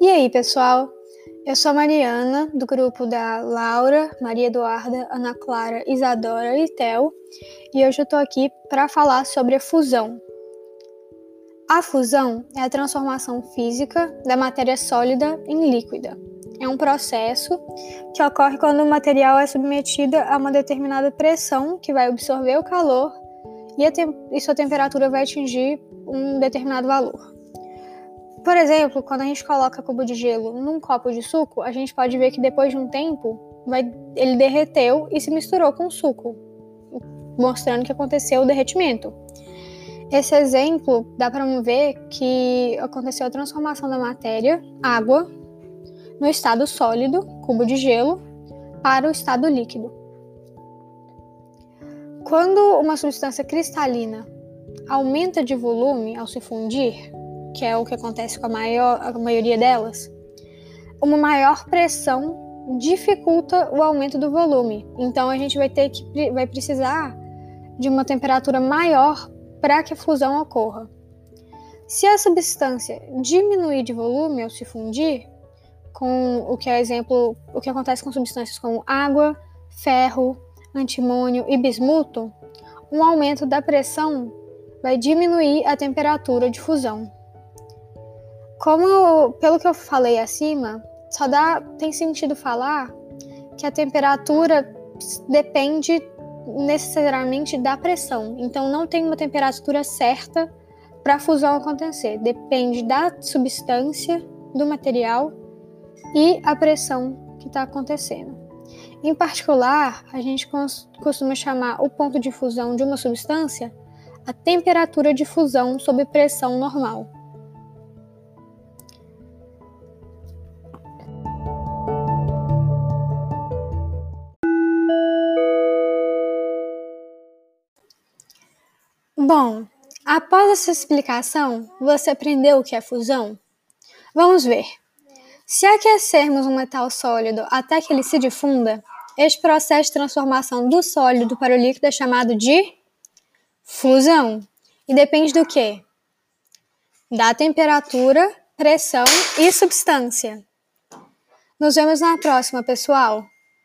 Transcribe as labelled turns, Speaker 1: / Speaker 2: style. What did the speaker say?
Speaker 1: E aí, pessoal? Eu sou a Mariana, do grupo da Laura, Maria Eduarda, Ana Clara, Isadora e Tel, e hoje eu tô aqui para falar sobre a fusão. A fusão é a transformação física da matéria sólida em líquida. É um processo que ocorre quando o material é submetido a uma determinada pressão que vai absorver o calor e, e sua temperatura vai atingir um determinado valor. Por exemplo, quando a gente coloca cubo de gelo num copo de suco, a gente pode ver que depois de um tempo vai, ele derreteu e se misturou com o suco, mostrando que aconteceu o derretimento. Esse exemplo dá para ver que aconteceu a transformação da matéria, água, no estado sólido, cubo de gelo, para o estado líquido. Quando uma substância cristalina aumenta de volume ao se fundir, que é o que acontece com a, maior, a maioria delas, uma maior pressão dificulta o aumento do volume. Então a gente vai ter que vai precisar de uma temperatura maior para que a fusão ocorra. Se a substância diminuir de volume ao se fundir, com o que é exemplo, o que acontece com substâncias como água, ferro, antimônio e bismuto, um aumento da pressão vai diminuir a temperatura de fusão. Como, pelo que eu falei acima, só dá, tem sentido falar que a temperatura depende necessariamente da pressão. Então não tem uma temperatura certa para a fusão acontecer. Depende da substância, do material e a pressão que está acontecendo. Em particular, a gente costuma chamar o ponto de fusão de uma substância a temperatura de fusão sob pressão normal. Bom, após essa explicação, você aprendeu o que é fusão? Vamos ver. Se aquecermos um metal sólido até que ele se difunda, este processo de transformação do sólido para o líquido é chamado de fusão. E depende do que? Da temperatura, pressão e substância. Nos vemos na próxima, pessoal!